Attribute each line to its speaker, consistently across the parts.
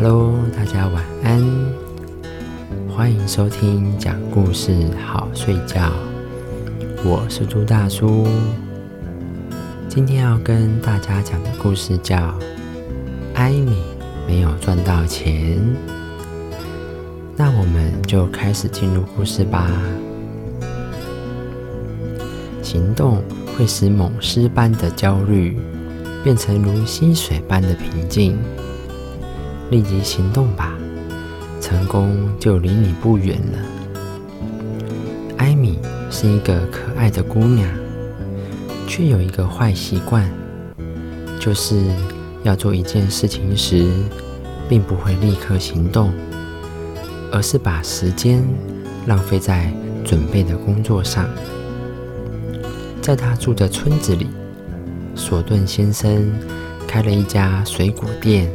Speaker 1: Hello，大家晚安，欢迎收听讲故事好睡觉，我是朱大叔。今天要跟大家讲的故事叫《艾米没有赚到钱》，那我们就开始进入故事吧。行动会使猛狮般的焦虑变成如溪水般的平静。立即行动吧，成功就离你不远了。艾米是一个可爱的姑娘，却有一个坏习惯，就是要做一件事情时，并不会立刻行动，而是把时间浪费在准备的工作上。在他住的村子里，索顿先生开了一家水果店。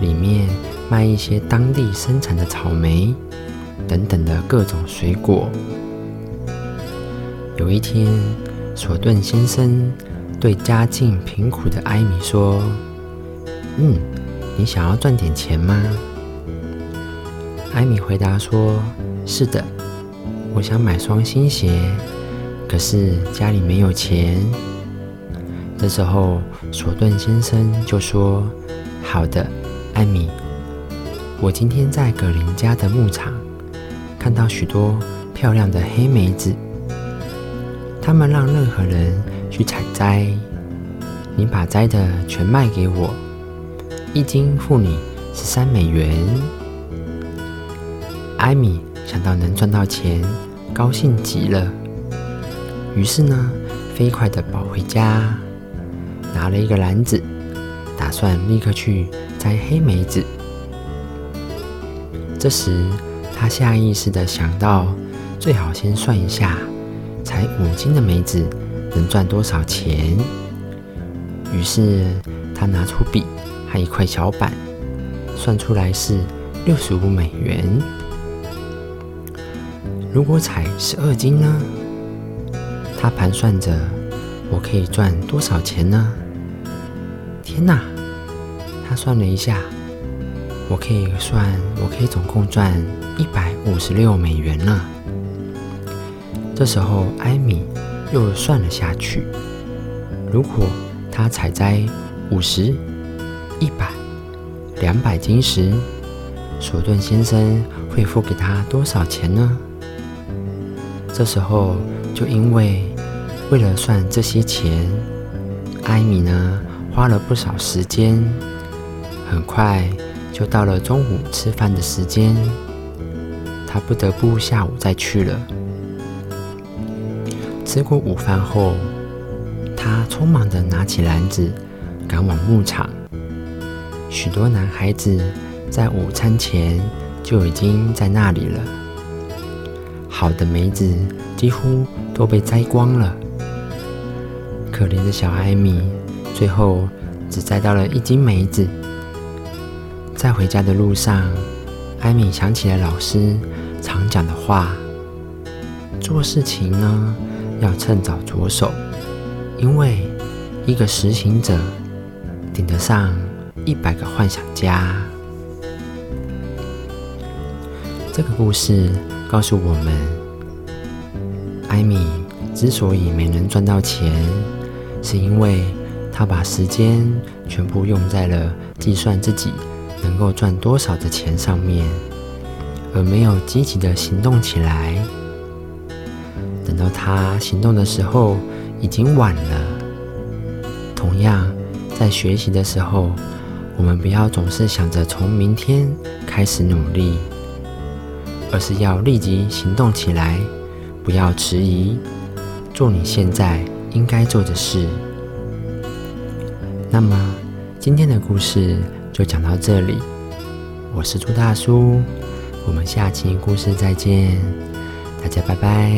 Speaker 1: 里面卖一些当地生产的草莓等等的各种水果。有一天，索顿先生对家境贫苦的艾米说：“嗯，你想要赚点钱吗？”艾米回答说：“是的，我想买双新鞋，可是家里没有钱。”这时候，索顿先生就说：“好的。”艾米，我今天在葛林家的牧场看到许多漂亮的黑莓子，他们让任何人去采摘。你把摘的全卖给我，一斤付你十三美元。艾米想到能赚到钱，高兴极了。于是呢，飞快地跑回家，拿了一个篮子，打算立刻去。摘黑莓子，这时他下意识的想到，最好先算一下，采五斤的梅子能赚多少钱。于是他拿出笔和一块小板，算出来是六十五美元。如果采十二斤呢？他盘算着，我可以赚多少钱呢？天哪！他算了一下，我可以算，我可以总共赚一百五十六美元呢。这时候，艾米又算了下去，如果他采摘五十、一百、两百斤时，索顿先生会付给他多少钱呢？这时候，就因为为了算这些钱，艾米呢花了不少时间。很快就到了中午吃饭的时间，他不得不下午再去了。吃过午饭后，他匆忙地拿起篮子，赶往牧场。许多男孩子在午餐前就已经在那里了。好的梅子几乎都被摘光了，可怜的小艾米最后只摘到了一斤梅子。在回家的路上，艾米想起了老师常讲的话：做事情呢要趁早着手，因为一个实行者顶得上一百个幻想家。这个故事告诉我们，艾米之所以没能赚到钱，是因为他把时间全部用在了计算自己。能够赚多少的钱上面，而没有积极的行动起来。等到他行动的时候，已经晚了。同样，在学习的时候，我们不要总是想着从明天开始努力，而是要立即行动起来，不要迟疑，做你现在应该做的事。那么，今天的故事。就讲到这里，我是朱大叔，我们下期故事再见，大家拜拜。